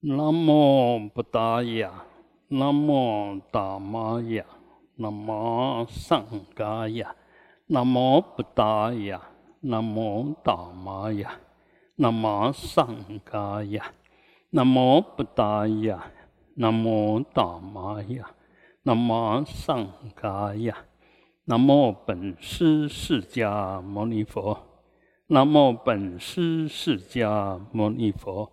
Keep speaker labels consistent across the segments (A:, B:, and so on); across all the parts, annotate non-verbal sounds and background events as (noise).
A: 南无布达雅，南无达玛雅，南无上伽雅，南无布达雅，南无达玛雅，南无上伽雅，南无布达雅，南无达玛雅，南无上伽雅，南无本师释迦牟尼佛，南无本师释迦牟尼佛。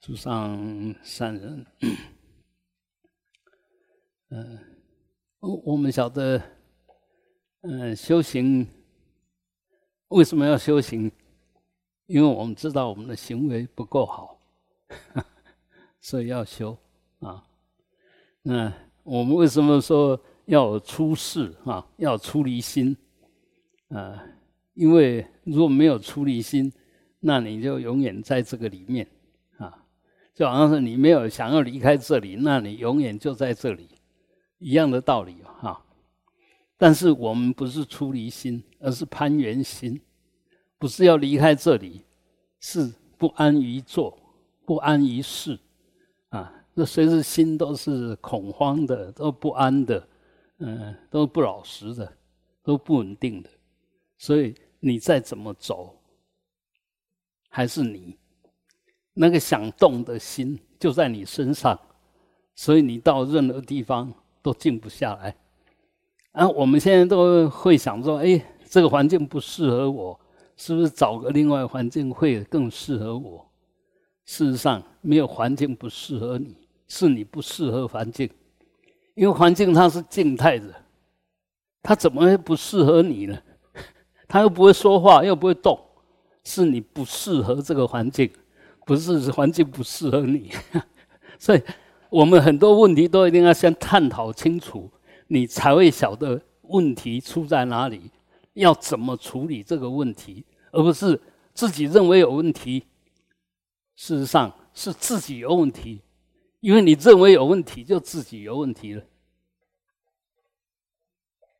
A: 祖上善人，嗯，我我们晓得，嗯，修行为什么要修行？因为我们知道我们的行为不够好，(laughs) 所以要修啊。那我们为什么说要出世啊？要出离心啊？因为如果没有出离心，那你就永远在这个里面，就好像是你没有想要离开这里，那你永远就在这里，一样的道理哈。但是我们不是出离心，而是攀缘心，不是要离开这里，是不安于坐，不安于事啊。那随时心都是恐慌的，都不安的，嗯，都不老实的，都不稳定的。所以你再怎么走。还是你那个想动的心就在你身上，所以你到任何地方都静不下来。啊，我们现在都会想说：哎，这个环境不适合我，是不是找个另外环境会更适合我？事实上，没有环境不适合你，是你不适合环境。因为环境它是静态的，它怎么会不适合你呢？(laughs) 它又不会说话，又不会动。是你不适合这个环境，不是环境不适合你，(laughs) 所以我们很多问题都一定要先探讨清楚，你才会晓得问题出在哪里，要怎么处理这个问题，而不是自己认为有问题，事实上是自己有问题，因为你认为有问题，就自己有问题了，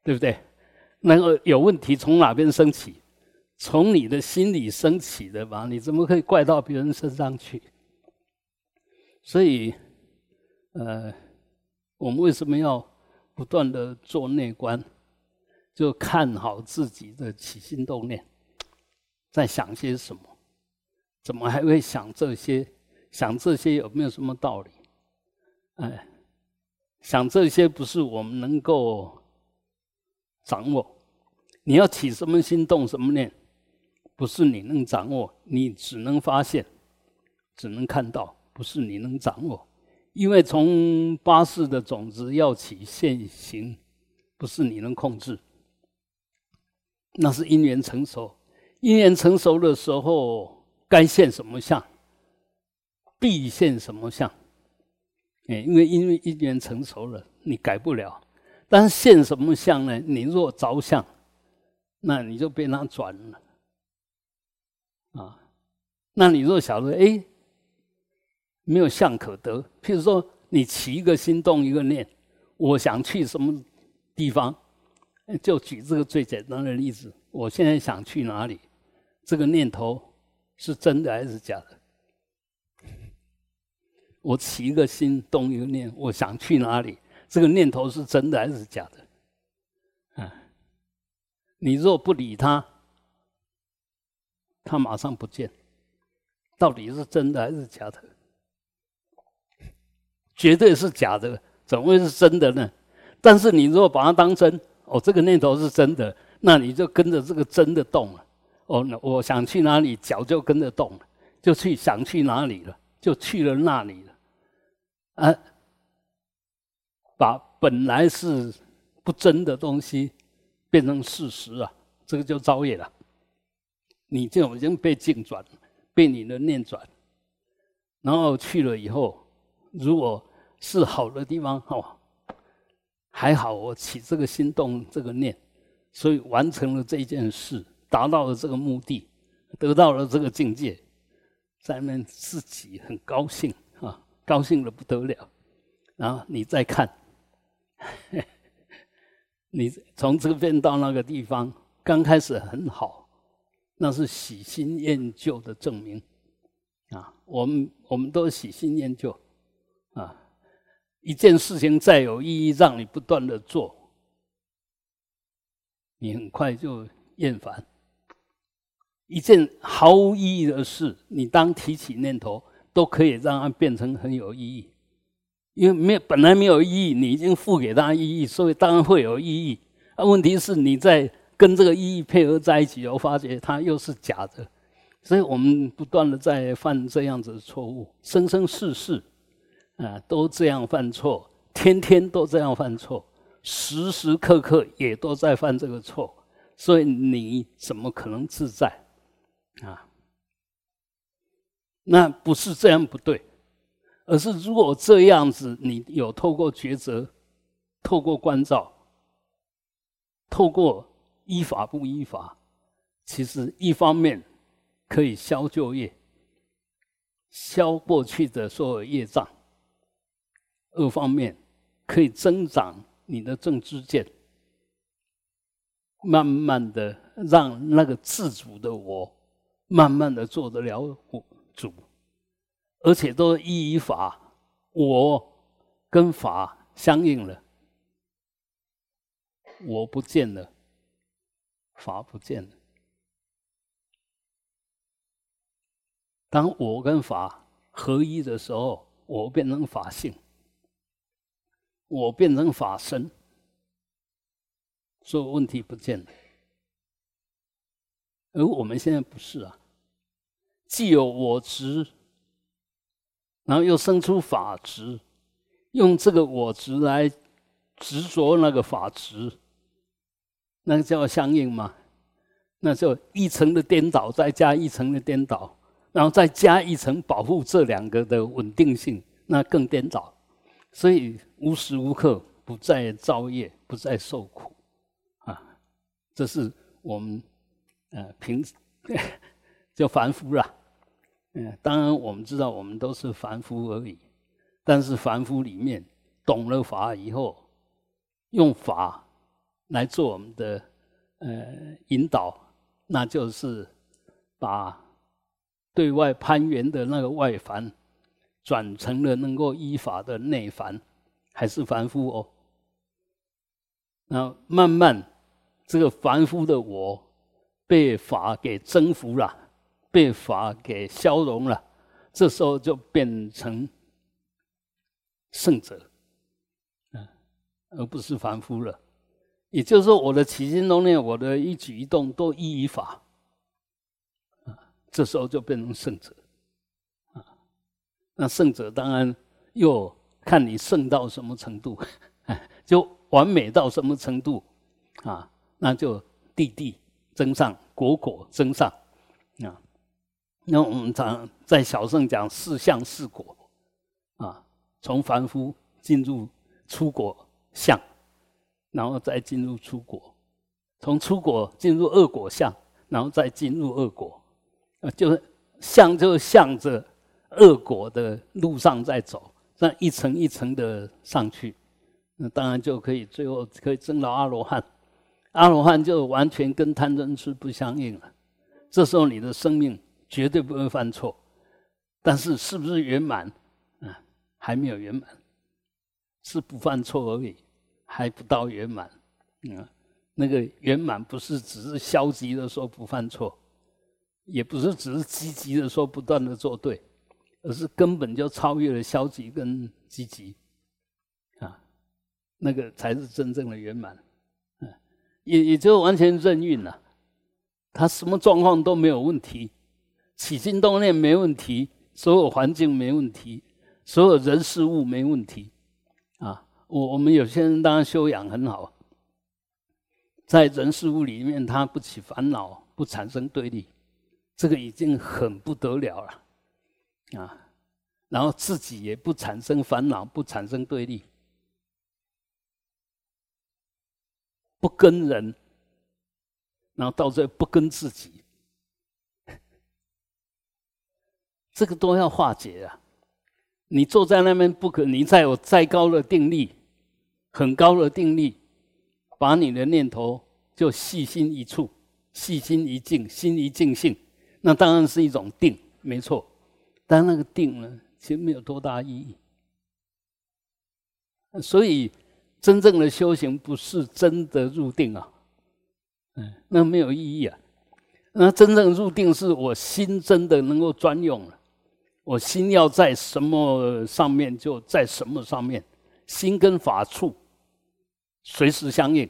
A: 对不对？那个有问题从哪边升起？从你的心里升起的吧，你怎么可以怪到别人身上去？所以，呃，我们为什么要不断的做内观？就看好自己的起心动念，在想些什么？怎么还会想这些？想这些有没有什么道理？哎，想这些不是我们能够掌握。你要起什么心，动什么念？不是你能掌握，你只能发现，只能看到，不是你能掌握。因为从八世的种子要起现行，不是你能控制，那是因缘成熟。因缘成熟的时候，该现什么相，必现什么相。哎，因为因为因缘成熟了，你改不了。但是现什么相呢？你若着相，那你就被他转了。那你若晓得，哎，没有相可得。譬如说，你起一个心动一个念，我想去什么地方，就举这个最简单的例子。我现在想去哪里？这个念头是真的还是假的？我起一个心动一个念，我想去哪里？这个念头是真的还是假的？啊，你若不理他。他马上不见，到底是真的还是假的？绝对是假的，怎么会是真的呢？但是你如果把它当真，哦，这个念头是真的，那你就跟着这个真的动了。哦，那我想去哪里，脚就跟着动了，就去想去哪里了，就去了那里了。啊，把本来是不真的东西变成事实啊，这个就造业了。你就已经被境转，被你的念转，然后去了以后，如果是好的地方，哦，还好我起这个心动这个念，所以完成了这件事，达到了这个目的，得到了这个境界，咱们自己很高兴啊，高兴的不得了。然后你再看，(laughs) 你从这边到那个地方，刚开始很好，那是喜新厌旧的证明。啊，我们我们都喜新厌旧，啊，一件事情再有意义，让你不断的做，你很快就厌烦。一件毫无意义的事，你当提起念头，都可以让它变成很有意义，因为没有本来没有意义，你已经赋给它意义，所以当然会有意义。那，问题是你在跟这个意义配合在一起，我发觉它又是假的。所以我们不断的在犯这样子的错误，生生世世啊都这样犯错，天天都这样犯错，时时刻刻也都在犯这个错，所以你怎么可能自在啊？那不是这样不对，而是如果这样子，你有透过抉择，透过关照，透过依法不依法，其实一方面。可以消旧业，消过去的所有业障。二方面可以增长你的正知见，慢慢的让那个自主的我，慢慢的做得了主，而且都依法，我跟法相应了，我不见了，法不见了。当我跟法合一的时候，我变成法性，我变成法身，所有问题不见了。而我们现在不是啊，既有我执，然后又生出法执，用这个我执来执着那个法执，那叫相应吗？那就一层的颠倒，再加一层的颠倒。然后再加一层保护这两个的稳定性，那更颠倒，所以无时无刻不在造业，不再受苦，啊，这是我们呃平 (laughs) 就凡夫啦，嗯，当然我们知道我们都是凡夫而已，但是凡夫里面懂了法以后，用法来做我们的呃引导，那就是把。对外攀援的那个外凡，转成了能够依法的内凡，还是凡夫哦。那慢慢，这个凡夫的我被法给征服了，被法给消融了，这时候就变成圣者，啊，而不是凡夫了。也就是说，我的起心动念，我的一举一动都依于法。这时候就变成圣者，啊，那圣者当然又看你圣到什么程度，(laughs) 就完美到什么程度，啊，那就地地增上，果果增上，啊，那我们常在小圣讲四相四果，啊，从凡夫进入出果相，然后再进入出国，从出国进入恶果相，然后再进入恶果。啊，就是向就向着恶果的路上在走，这样一层一层的上去，那当然就可以最后可以证到阿罗汉。阿罗汉就完全跟贪嗔痴不相应了。这时候你的生命绝对不会犯错，但是是不是圆满？啊，还没有圆满，是不犯错而已，还不到圆满。嗯，那个圆满不是只是消极的说不犯错。也不是只是积极的说不断的做对，而是根本就超越了消极跟积极，啊，那个才是真正的圆满，嗯，也也就完全任运了，他什么状况都没有问题，起心动念没问题，所有环境没问题，所有人事物没问题，啊，我我们有些人当然修养很好，在人事物里面他不起烦恼，不产生对立。这个已经很不得了了，啊！然后自己也不产生烦恼，不产生对立，不跟人，然后到最后不跟自己，这个都要化解啊！你坐在那边不可，你再有再高的定力，很高的定力，把你的念头就细心一处，细心一静，心一静性，那当然是一种定，没错。但那个定呢？其实没有多大意义，所以真正的修行不是真的入定啊，嗯，那没有意义啊。那真正入定是我心真的能够专用了，我心要在什么上面就在什么上面，心跟法处随时相应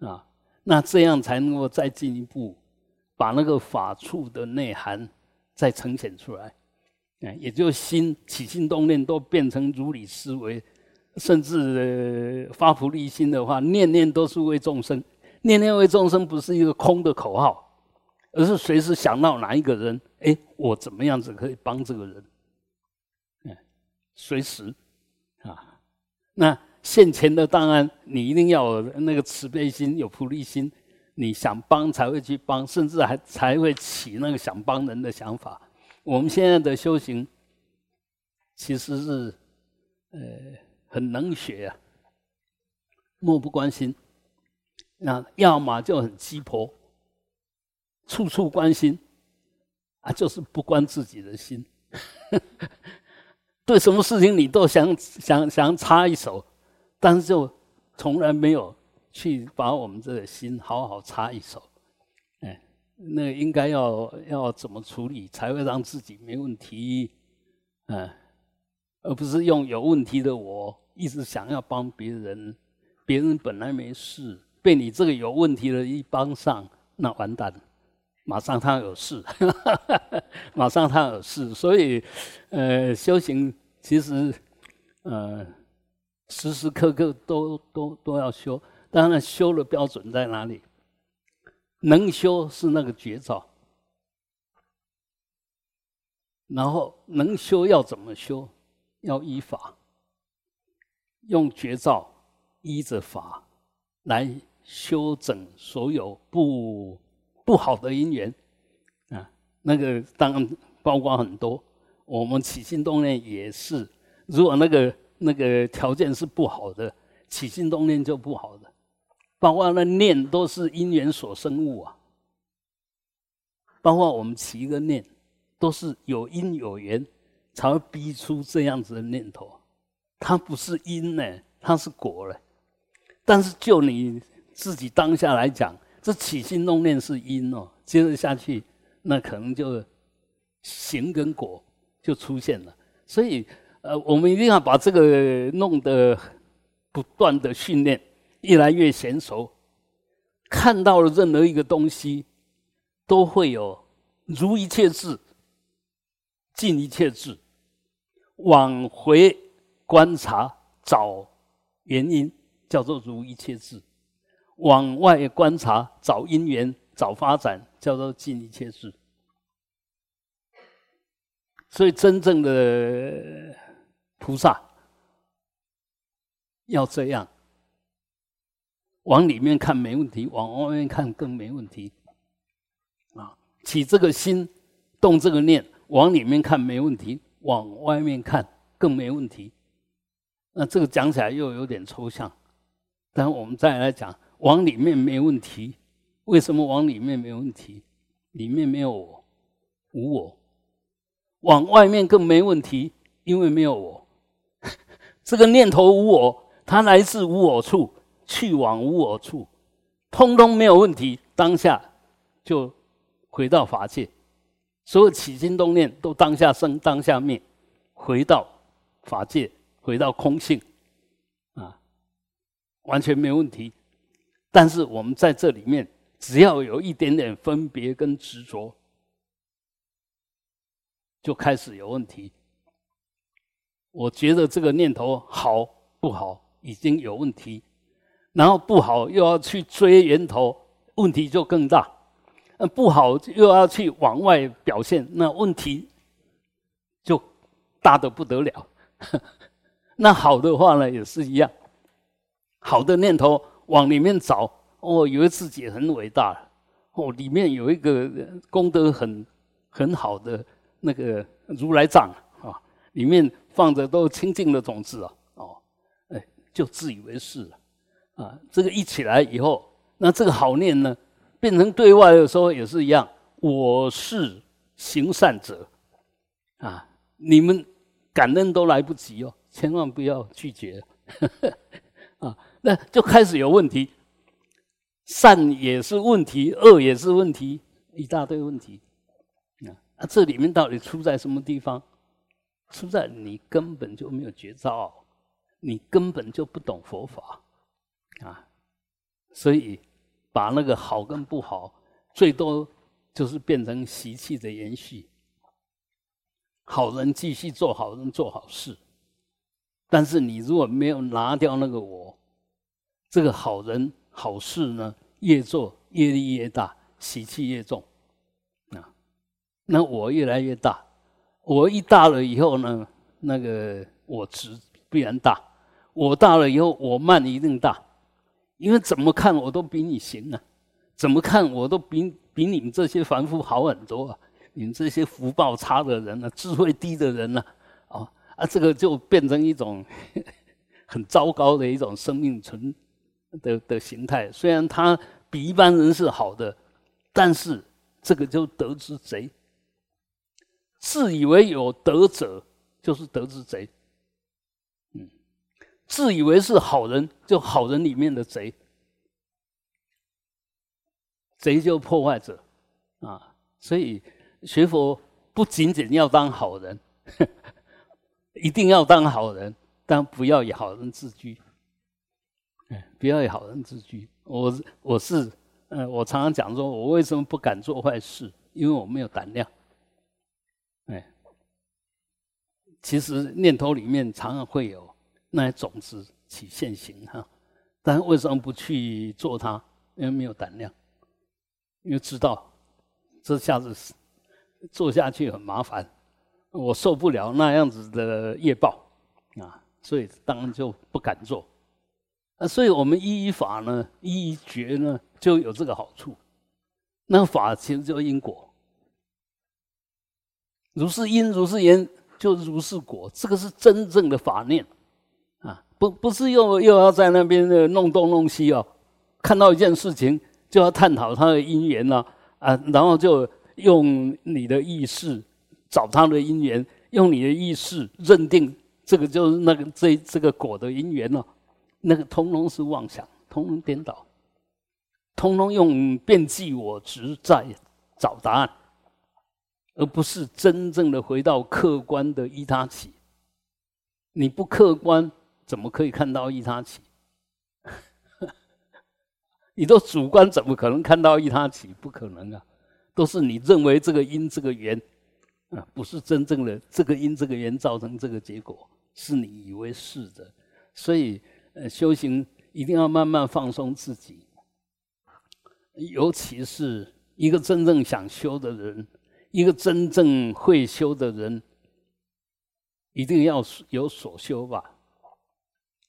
A: 啊，那这样才能够再进一步把那个法处的内涵再呈现出来。哎，也就心起心动念都变成如理思维，甚至发菩提心的话，念念都是为众生，念念为众生不是一个空的口号，而是随时想到哪一个人，哎，我怎么样子可以帮这个人？哎，随时啊，那现前的当然你一定要有那个慈悲心，有菩提心，你想帮才会去帮，甚至还才会起那个想帮人的想法。我们现在的修行其实是，呃，很冷血啊，漠不关心，那要么就很鸡婆，处处关心，啊，就是不关自己的心，(laughs) 对什么事情你都想想想插一手，但是就从来没有去把我们这个心好好插一手。哎那应该要要怎么处理才会让自己没问题？嗯，而不是用有问题的我一直想要帮别人，别人本来没事，被你这个有问题的一帮上，那完蛋，马上他有事，(laughs) 马上他有事。所以，呃，修行其实，呃，时时刻刻都都都要修，当然修的标准在哪里？能修是那个绝招，然后能修要怎么修？要依法，用绝招依着法来修整所有不不好的因缘啊。那个当然包括很多，我们起心动念也是。如果那个那个条件是不好的，起心动念就不好的。包括那念都是因缘所生物啊，包括我们起一个念，都是有因有缘才会逼出这样子的念头，它不是因呢，它是果了。但是就你自己当下来讲，这起心动念是因哦，接着下去，那可能就行跟果就出现了。所以，呃，我们一定要把这个弄得不断的训练。越来越娴熟，看到了任何一个东西，都会有如一切智，尽一切智，往回观察找原因，叫做如一切智；往外观察找因缘找发展，叫做尽一切智。所以，真正的菩萨要这样。往里面看没问题，往外面看更没问题。啊，起这个心，动这个念，往里面看没问题，往外面看更没问题。那这个讲起来又有点抽象，但我们再来讲，往里面没问题，为什么往里面没问题？里面没有我，无我。往外面更没问题，因为没有我。这个念头无我，它来自无我处。去往无我处，通通没有问题。当下就回到法界，所有起心动念都当下生，当下灭，回到法界，回到空性，啊，完全没问题。但是我们在这里面，只要有一点点分别跟执着，就开始有问题。我觉得这个念头好不好，已经有问题。然后不好又要去追源头，问题就更大。呃，不好又要去往外表现，那问题就大的不得了。(laughs) 那好的话呢，也是一样，好的念头往里面找，哦，以为自己很伟大，哦，里面有一个功德很很好的那个如来藏啊，里面放着都清净的种子啊，哦，哎，就自以为是了，啊，这个一起来以后，那这个好念呢，变成对外的时候也是一样，我是行善者，啊，你们感恩都来不及哦。千万不要拒绝，(laughs) 啊，那就开始有问题，善也是问题，恶也是问题，一大堆问题，啊，啊，这里面到底出在什么地方？出在你根本就没有觉照，你根本就不懂佛法，啊，所以把那个好跟不好，最多就是变成习气的延续。好人继续做好人，做好事。但是你如果没有拿掉那个我，这个好人好事呢，越做业力越大，习气越重，啊，那我越来越大，我一大了以后呢，那个我值必然大，我大了以后我慢一定大，因为怎么看我都比你行啊，怎么看我都比比你们这些凡夫好很多啊，你们这些福报差的人呢，智慧低的人呢，啊。啊，这个就变成一种 (laughs) 很糟糕的一种生命存的的形态。虽然他比一般人是好的，但是这个就得之贼。自以为有德者，就是德之贼。嗯，自以为是好人，就好人里面的贼。贼就破坏者啊！所以学佛不仅仅要当好人。(laughs) 一定要当好人，但不要以好人自居。哎，不要以好人自居。我我是，嗯，我常常讲说，我为什么不敢做坏事？因为我没有胆量。哎，其实念头里面常常会有那些种子起现行哈，但为什么不去做它？因为没有胆量，因为知道这下子做下去很麻烦。我受不了那样子的业报啊，所以当然就不敢做。啊，所以我们依依法呢，依依觉呢，就有这个好处。那法其实就是因果，如是因如是缘，就如是果。这个是真正的法念啊，不不是又又要在那边弄东弄西哦。看到一件事情就要探讨它的因缘呢啊，然后就用你的意识。找他的因缘，用你的意识认定这个就是那个这这个果的因缘了，那个通通是妄想，通通颠倒，通通用变计我执在找答案，而不是真正的回到客观的依他起。你不客观，怎么可以看到依他起？(laughs) 你都主观，怎么可能看到依他起？不可能啊！都是你认为这个因这个缘。啊，不是真正的这个因这个缘造成这个结果，是你以为是的，所以呃，修行一定要慢慢放松自己，尤其是一个真正想修的人，一个真正会修的人，一定要有所修吧。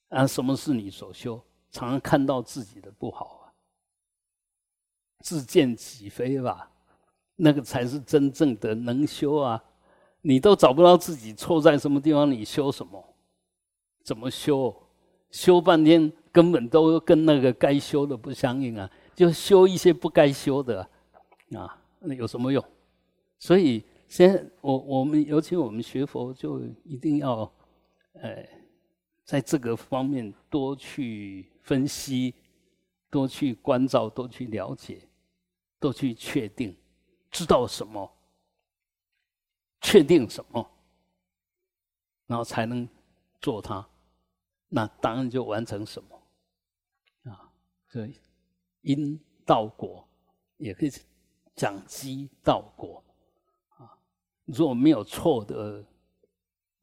A: 啊，什么是你所修？常常看到自己的不好啊，自见己非吧。那个才是真正的能修啊！你都找不到自己错在什么地方，你修什么？怎么修？修半天根本都跟那个该修的不相应啊！就修一些不该修的啊，那有什么用？所以，先我我们尤其我们学佛，就一定要，呃，在这个方面多去分析，多去关照，多去了解，多去确定。知道什么，确定什么，然后才能做它，那当然就完成什么啊。所以因到果也可以讲机到果。如果没有错的，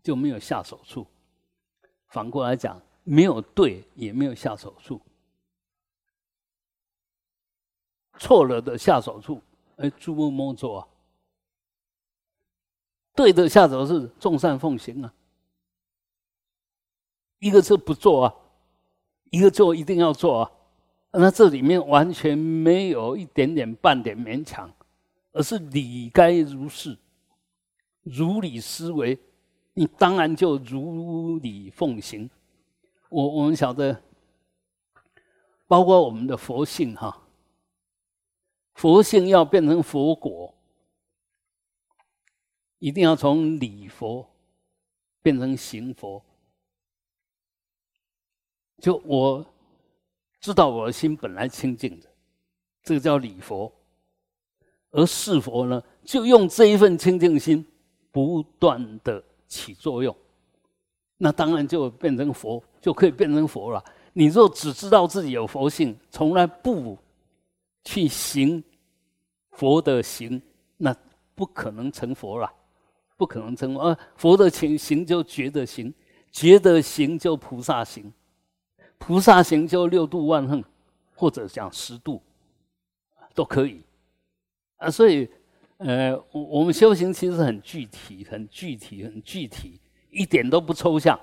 A: 就没有下手处；反过来讲，没有对也没有下手处。错了的下手处。哎，诸恶莫作啊！对的下手是众善奉行啊。一个是不做啊，一个做一定要做啊。那这里面完全没有一点点半点勉强，而是理该如是，如理思维，你当然就如理奉行。我我们晓得，包括我们的佛性哈，佛性要变成佛果，一定要从理佛变成行佛。就我知道我的心本来清净的，这个叫理佛；而是佛呢，就用这一份清净心不断的起作用，那当然就变成佛，就可以变成佛了。你若只知道自己有佛性，从来不去行佛的行，那不可能成佛了，不可能成佛。佛的行行就觉得行，觉得行就菩萨行。菩萨行就六度万恨，或者讲十度，都可以啊。所以，呃，我我们修行其实很具体、很具体、很具体，一点都不抽象。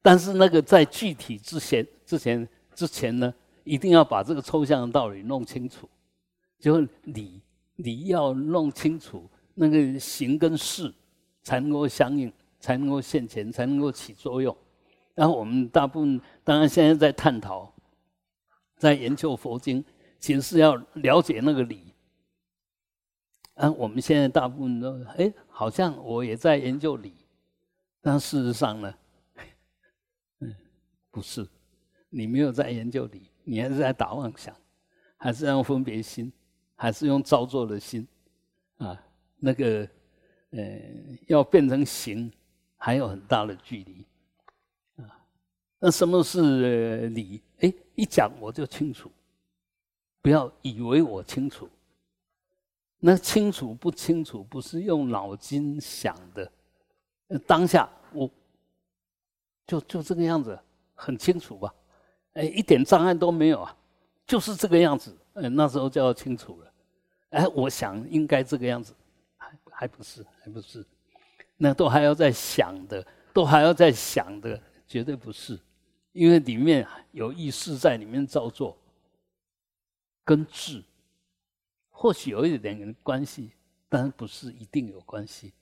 A: 但是那个在具体之前、之前、之前呢，一定要把这个抽象的道理弄清楚。就理理要弄清楚，那个行跟事才能够相应，才能够现前，才能够起作用。然后我们大部分当然现在在探讨，在研究佛经，其实是要了解那个理。啊，我们现在大部分都哎，好像我也在研究理，但事实上呢，嗯，不是，你没有在研究理，你还是在打妄想，还是用分别心，还是用造作的心，啊，那个呃，要变成形，还有很大的距离。啊那什么是理？哎，一讲我就清楚，不要以为我清楚。那清楚不清楚，不是用脑筋想的，当下我就就这个样子，很清楚吧？哎，一点障碍都没有啊，就是这个样子。哎，那时候就要清楚了。哎，我想应该这个样子，还还不是，还不是，那都还要再想的，都还要再想的，绝对不是。因为里面有意识在里面造作，跟智或许有一点点关系，但不是一定有关系。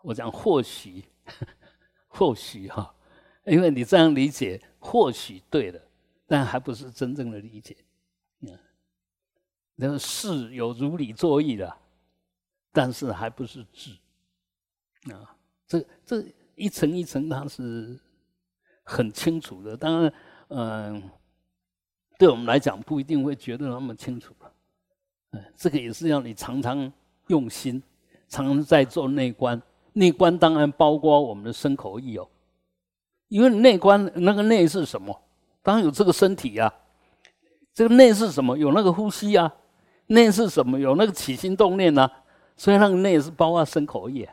A: 我讲或许，(laughs) 或许哈，因为你这样理解或许对了，但还不是真正的理解。嗯，那事有如理作意的，但是还不是智。啊，这这一层一层它是。很清楚的，当然，嗯，对我们来讲不一定会觉得那么清楚了。嗯，这个也是要你常常用心，常常在做内观。内观当然包括我们的身口意哦，因为内观那个内是什么？当然有这个身体呀。这个内是什么？有那个呼吸啊。内是什么？有那个起心动念呐。所以那个内是包括身口意，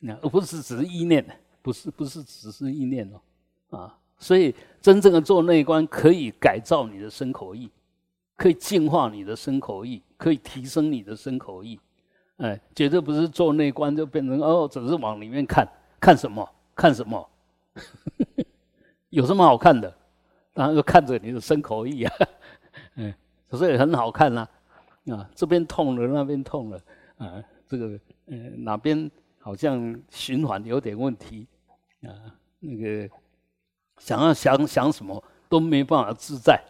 A: 那而不是只是意念，不是不是只是意念哦。啊，所以真正的做内观，可以改造你的身口意，可以净化你的身口意，可以提升你的身口意。哎，绝对不是做内观就变成哦，只是往里面看看什么看什么，(laughs) 有什么好看的？当然就看着你的身口意啊，嗯，(laughs) 所以很好看呐。啊，这边痛了，那边痛了，啊，这个嗯哪边好像循环有点问题啊，那个。想要想想什么都没办法自在，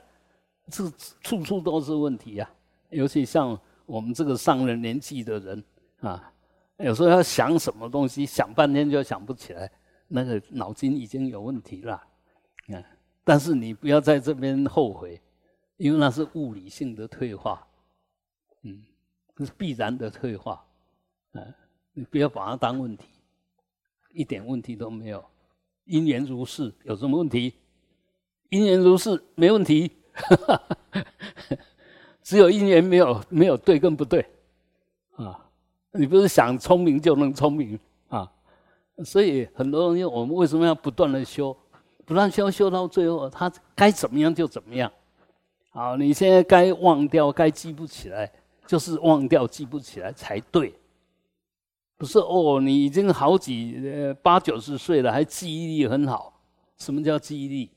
A: 这处处都是问题呀。尤其像我们这个上了年纪的人啊，有时候要想什么东西，想半天就想不起来，那个脑筋已经有问题了。啊，但是你不要在这边后悔，因为那是物理性的退化，嗯，是必然的退化。啊，你不要把它当问题，一点问题都没有。因缘如是，有什么问题？因缘如是，没问题。哈哈哈只有因缘没有没有对跟不对啊！你不是想聪明就能聪明啊？所以很多东西，我们为什么要不断的修？不断修修到最后，他该怎么样就怎么样。好，你现在该忘掉，该记不起来，就是忘掉记不起来才对。不是哦，你已经好几呃八九十岁了，还记忆力很好。什么叫记忆力？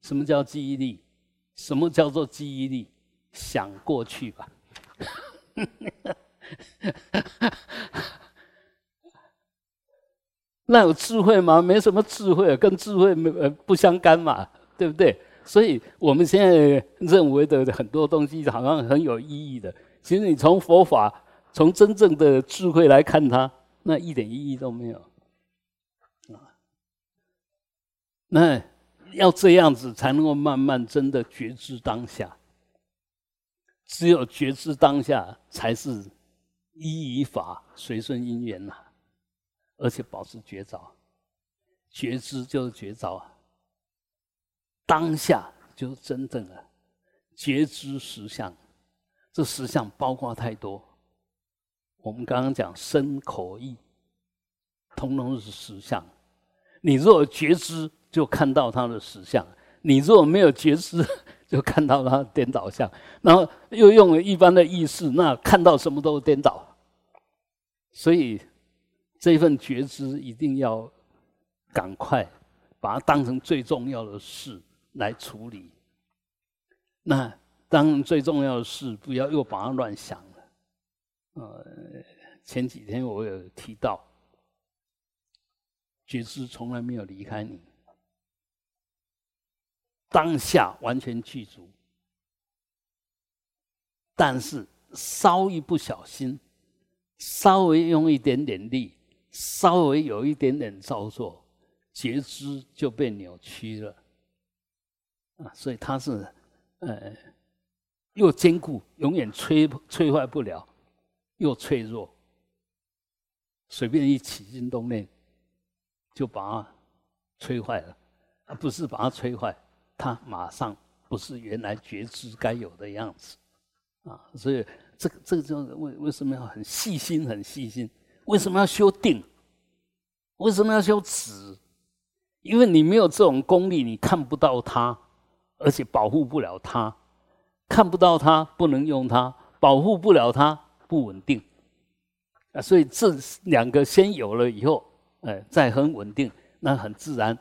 A: 什么叫记忆力？什么叫做记忆力？想过去吧。(laughs) 那有智慧吗？没什么智慧，跟智慧没呃不相干嘛，对不对？所以我们现在认为的很多东西好像很有意义的，其实你从佛法，从真正的智慧来看它，那一点意义都没有。啊，那要这样子才能够慢慢真的觉知当下。只有觉知当下，才是依以法随顺因缘呐，而且保持觉照。觉知就是觉照啊。当下就是真正的觉知实相，这实相包括太多。我们刚刚讲身口意，通通是实相。你若觉知，就看到它的实相；你若没有觉知，就看到它颠倒相。然后又用了一般的意识，那看到什么都颠倒。所以这份觉知一定要赶快把它当成最重要的事。来处理，那当然最重要的事不要又把它乱想了。呃，前几天我有提到，觉知从来没有离开你，当下完全具足，但是稍一不小心，稍微用一点点力，稍微有一点点造作，觉知就被扭曲了。啊，所以它是，呃，又坚固，永远摧摧坏不了；又脆弱，随便一起心动念，就把它摧坏了。而不是把它摧坏，它马上不是原来觉知该有的样子。啊，所以这个这个就为为什么要很细心、很细心？为什么要修定？为什么要修止？因为你没有这种功力，你看不到它。而且保护不了它，看不到它，不能用它，保护不了它，不稳定啊！所以这两个先有了以后，哎，在很稳定，那很自然，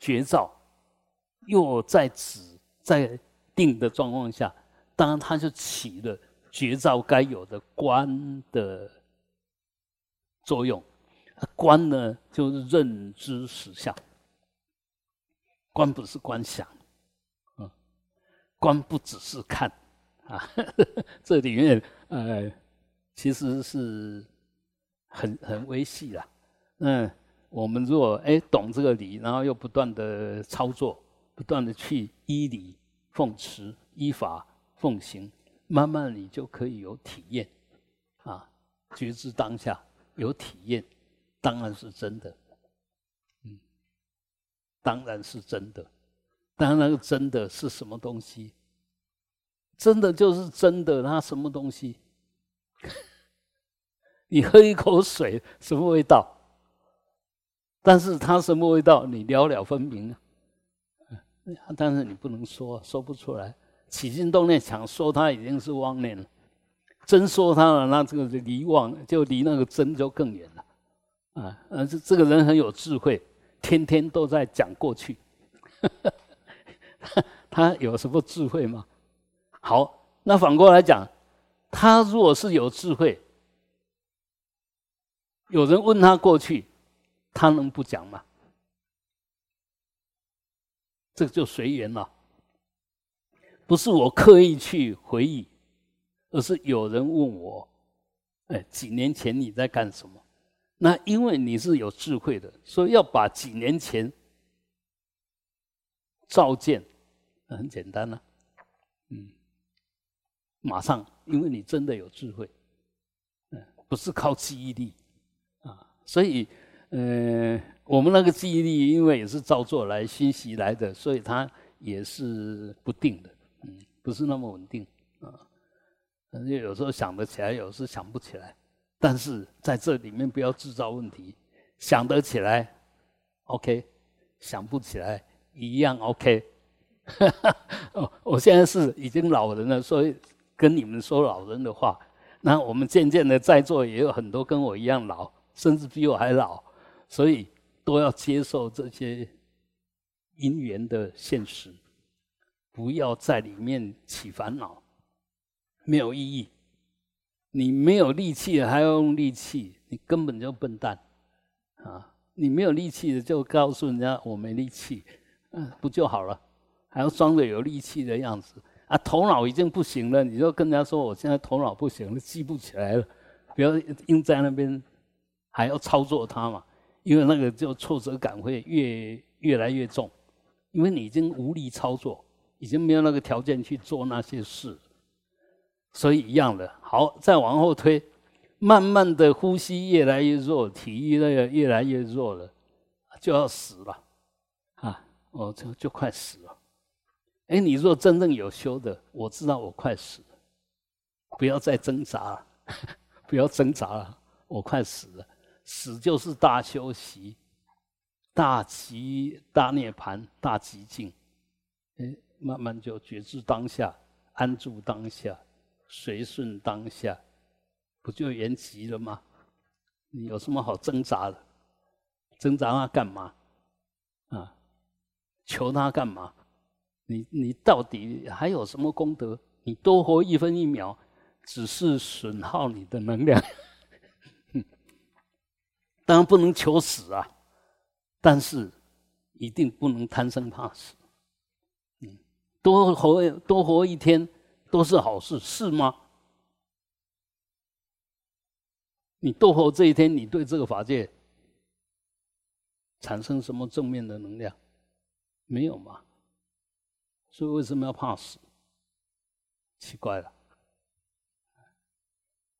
A: 绝照又在止在定的状况下，当然它就起了绝照该有的观的作用。观呢，就是认知实相，观不是观想。观不只是看啊，(laughs) 这里面呃，其实是很很微细的。嗯，我们如果哎懂这个理，然后又不断的操作，不断的去依理奉持、依法奉行，慢慢你就可以有体验啊，觉知当下有体验，当然是真的。嗯，当然是真的。当那个真的是什么东西？真的就是真的，它什么东西？(laughs) 你喝一口水，什么味道？但是它什么味道？你了了分明啊。但是你不能说，说不出来。起心动念想说它，已经是妄念了。真说它了，那这个离妄就离那个真就更远了。啊，这这个人很有智慧，天天都在讲过去。(laughs) 他有什么智慧吗？好，那反过来讲，他如果是有智慧，有人问他过去，他能不讲吗？这就随缘了，不是我刻意去回忆，而是有人问我，哎，几年前你在干什么？那因为你是有智慧的，所以要把几年前照见。很简单呢，嗯，马上，因为你真的有智慧，嗯，不是靠记忆力啊，所以，呃，我们那个记忆力，因为也是照做来熏习来的，所以它也是不定的，嗯，不是那么稳定啊，而且有时候想得起来，有时想不起来，但是在这里面不要制造问题，想得起来，OK，想不起来一样 OK。(laughs) 哦，我现在是已经老人了，所以跟你们说老人的话。那我们渐渐的在座也有很多跟我一样老，甚至比我还老，所以都要接受这些因缘的现实，不要在里面起烦恼，没有意义。你没有力气还要用力气，你根本就笨蛋啊！你没有力气的就告诉人家我没力气，嗯，不就好了？还要装着有力气的样子啊！头脑已经不行了，你就跟人家说我现在头脑不行了，记不起来了，不要硬在那边还要操作它嘛，因为那个就挫折感会越越来越重，因为你已经无力操作，已经没有那个条件去做那些事。所以一样的，好，再往后推，慢慢的呼吸越来越弱，体力那个越来越弱了，就要死了，啊，哦，就就快死了。哎，你若真正有修的，我知道我快死了，不要再挣扎了，(laughs) 不要挣扎了，我快死了，死就是大休息，大极大涅盘，大极静，哎，慢慢就觉知当下，安住当下。随顺当下，不就圆寂了吗？你有什么好挣扎的？挣扎它干嘛？啊，求它干嘛？你你到底还有什么功德？你多活一分一秒，只是损耗你的能量。当然不能求死啊，但是一定不能贪生怕死。嗯，多活多活一天。都是好事，是吗？你多活这一天，你对这个法界产生什么正面的能量？没有嘛？所以为什么要怕死？奇怪了。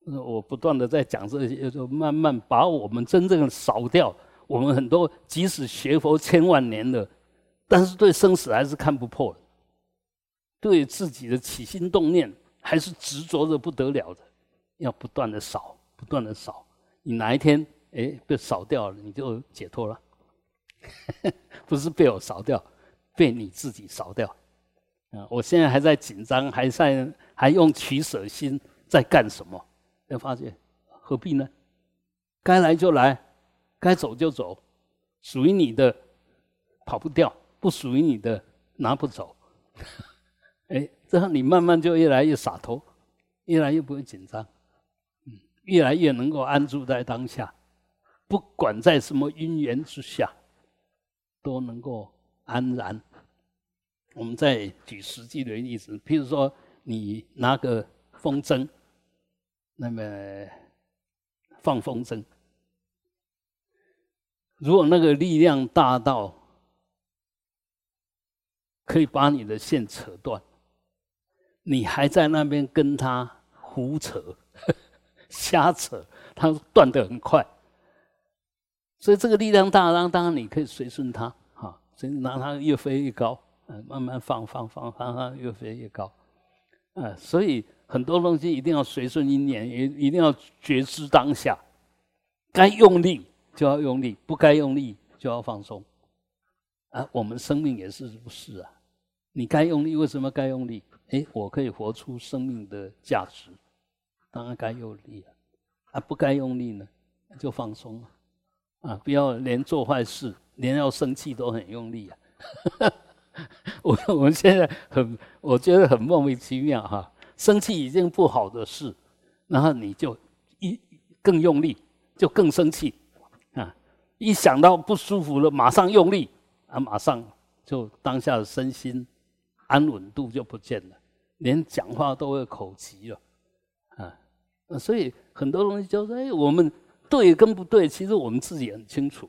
A: 我不断的在讲这些，就慢慢把我们真正扫掉。我们很多即使学佛千万年了，但是对生死还是看不破的。对自己的起心动念还是执着的不得了的，要不断的扫，不断的扫。你哪一天哎被扫掉了，你就解脱了。(laughs) 不是被我扫掉，被你自己扫掉。啊，我现在还在紧张，还在还用取舍心在干什么？要发现何必呢？该来就来，该走就走，属于你的跑不掉，不属于你的拿不走。哎，这样你慢慢就越来越洒脱，越来越不会紧张，嗯，越来越能够安住在当下，不管在什么因缘之下，都能够安然。我们再举实际的例子，譬如说，你拿个风筝，那么放风筝，如果那个力量大到可以把你的线扯断。你还在那边跟他胡扯、(laughs) 瞎扯，他断得很快，所以这个力量大，当当然你可以随顺他，哈，所以让它越飞越高，嗯，慢慢放放放放放，越飞越高，啊，所以很多东西一定要随顺因缘，也一定要觉知当下，该用力就要用力，不该用力就要放松，啊，我们生命也是不是啊？你该用力，为什么该用力？哎，我可以活出生命的价值，当然该用力了。啊，不该用力呢，就放松了。啊，不要连做坏事，连要生气都很用力啊。(laughs) 我我们现在很，我觉得很莫名其妙哈。生气已经不好的事，然后你就一更用力，就更生气啊。一想到不舒服了，马上用力啊，马上就当下的身心安稳度就不见了。连讲话都会口急了，啊，所以很多东西就是，哎，我们对跟不对，其实我们自己很清楚。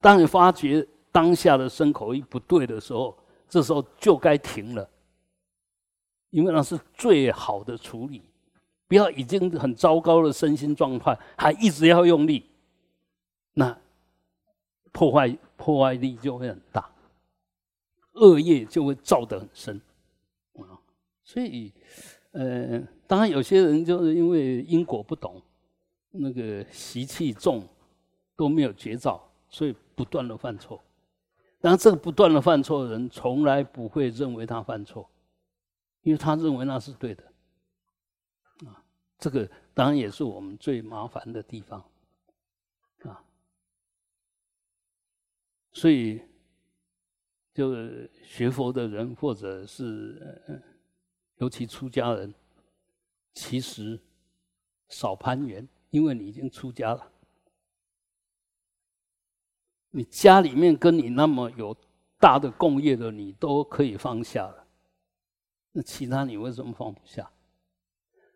A: 当你发觉当下的身口意不对的时候，这时候就该停了，因为那是最好的处理。不要已经很糟糕的身心状态，还一直要用力，那破坏破坏力就会很大，恶业就会造得很深啊。所以，呃，当然有些人就是因为因果不懂，那个习气重，都没有觉照，所以不断的犯错。当然，这个不断的犯错的人，从来不会认为他犯错，因为他认为那是对的。啊，这个当然也是我们最麻烦的地方。啊所以，就学佛的人，或者是尤其出家人，其实少攀缘，因为你已经出家了。你家里面跟你那么有大的共业的，你都可以放下了，那其他你为什么放不下？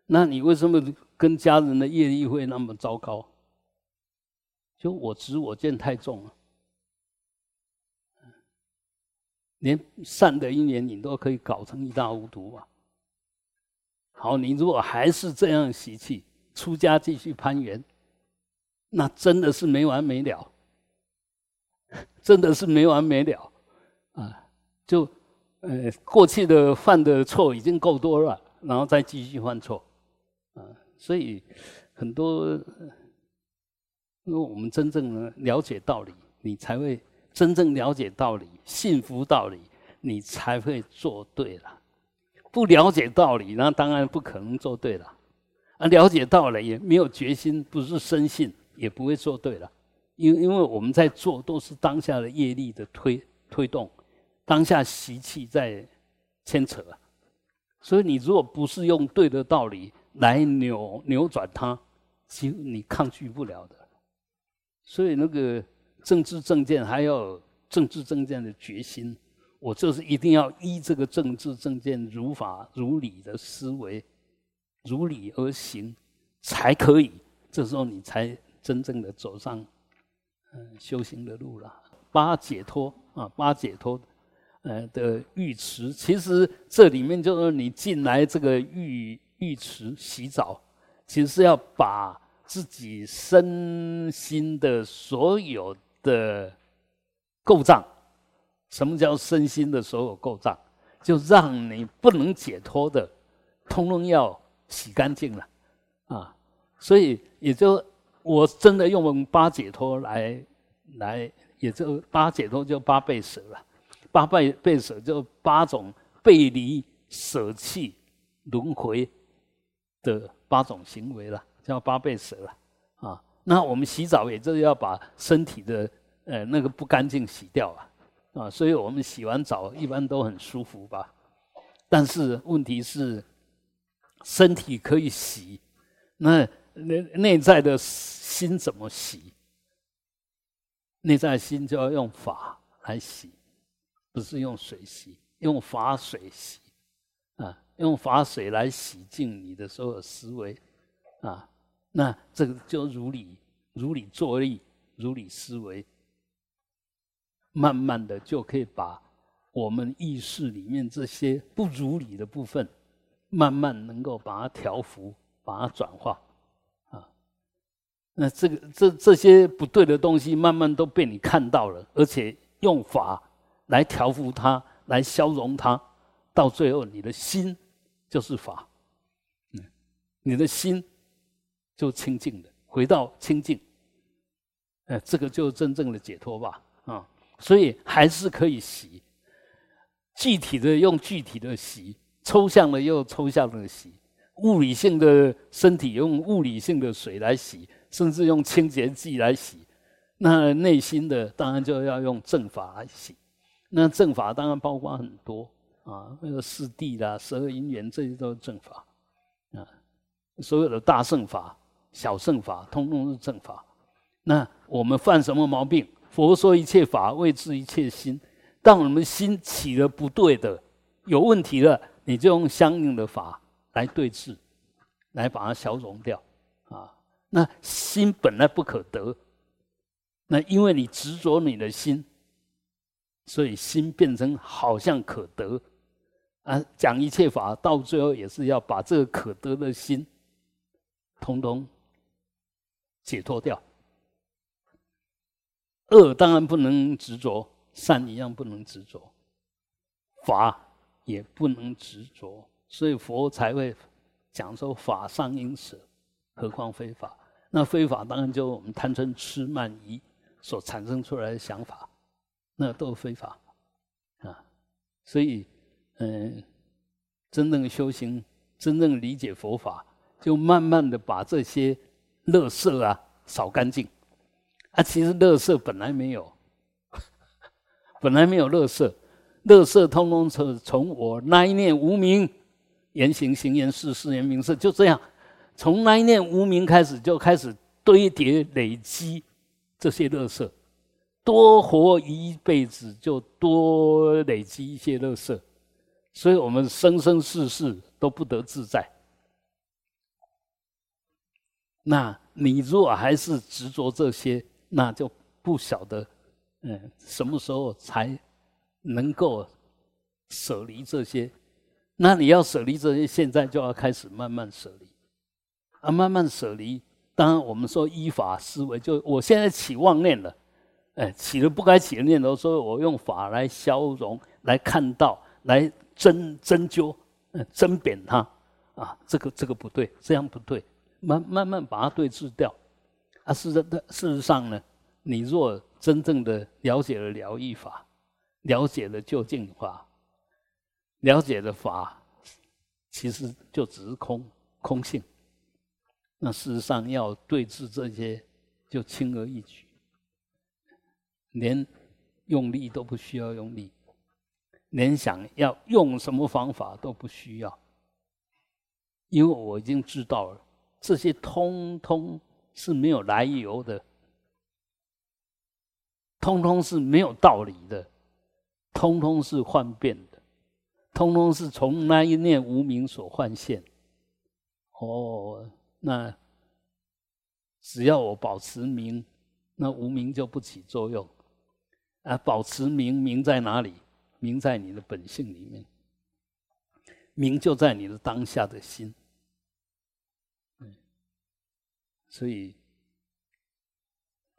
A: 那你为什么跟家人的业力会那么糟糕？就我执我见太重了，连善的一年你都可以搞成一塌糊涂啊！好，你如果还是这样习气，出家继续攀缘，那真的是没完没了，(laughs) 真的是没完没了啊！就呃，过去的犯的错已经够多了，然后再继续犯错。啊所以很多，因为我们真正了解道理，你才会真正了解道理，信服道理，你才会做对了。不了解道理，那当然不可能做对了。啊，了解道理也没有决心，不是深信，也不会做对了。因因为我们在做都是当下的业力的推推动，当下习气在牵扯。所以你如果不是用对的道理，来扭扭转它，其实你抗拒不了的。所以那个政治政见还要政治政见的决心，我就是一定要依这个政治政见如法如理的思维，如理而行，才可以。这时候你才真正的走上嗯修行的路了。八解脱啊，八解脱呃的浴池，其实这里面就是你进来这个浴。浴池洗澡，其实是要把自己身心的所有的构造，什么叫身心的所有构造？就让你不能解脱的，通通要洗干净了啊！所以也就我真的用八解脱来来，也就八解脱就八倍舍了，八倍倍舍就八种背离、舍弃、轮回。的八种行为了，叫八倍舍了啊。那我们洗澡也就是要把身体的呃那个不干净洗掉啊啊。所以我们洗完澡一般都很舒服吧。但是问题是，身体可以洗，那内内在的心怎么洗？内在心就要用法来洗，不是用水洗，用法水洗啊。用法水来洗净你的所有思维，啊，那这个就如理如理作意，如理思维，慢慢的就可以把我们意识里面这些不如理的部分，慢慢能够把它调服，把它转化，啊，那这个这这些不对的东西，慢慢都被你看到了，而且用法来调服它，来消融它，到最后你的心。就是法，嗯，你的心就清净的，回到清净，哎，这个就真正的解脱吧，啊，所以还是可以洗，具体的用具体的洗，抽象的又抽象的洗，物理性的身体用物理性的水来洗，甚至用清洁剂来洗，那内心的当然就要用正法来洗，那正法当然包括很多。啊，那个四谛啦、十二因缘，这些都是正法啊。所有的大圣法、小圣法，通通是正法。那我们犯什么毛病？佛说一切法为治一切心。当我们心起了不对的、有问题了，你就用相应的法来对治，来把它消融掉啊。那心本来不可得，那因为你执着你的心，所以心变成好像可得。啊，讲一切法，到最后也是要把这个可得的心，通通解脱掉。恶当然不能执着，善一样不能执着，法也不能执着，所以佛才会讲说法上应舍，何况非法？那非法当然就我们贪嗔痴慢疑所产生出来的想法，那都是非法啊，所以。嗯，真正修行，真正理解佛法，就慢慢的把这些垃圾啊扫干净。啊，其实垃圾本来没有，本来没有乐色，乐色通通是从我那一念无名言行行言事事言名色，就这样，从那一念无名开始就开始堆叠累积这些乐色，多活一辈子就多累积一些乐色，所以我们生生世世都不得自在。那你如果还是执着这些，那就不晓得，嗯，什么时候才能够舍离这些？那你要舍离这些，现在就要开始慢慢舍离，啊，慢慢舍离。当然，我们说依法思维，就我现在起妄念了，哎，起了不该起的念头，所以我用法来消融，来看到，来针针灸，嗯，针扁它，啊，这个这个不对，这样不对。慢慢慢把它对治掉，啊，事实的事实上呢，你若真正的了解了疗愈法，了解了究竟法，了解了法，其实就只是空空性。那事实上要对治这些，就轻而易举，连用力都不需要用力，连想要用什么方法都不需要，因为我已经知道了。这些通通是没有来由的，通通是没有道理的，通通是幻变的，通通是从那一念无名所幻现。哦，那只要我保持明，那无名就不起作用。啊，保持名，名在哪里？名在你的本性里面，名就在你的当下的心。所以，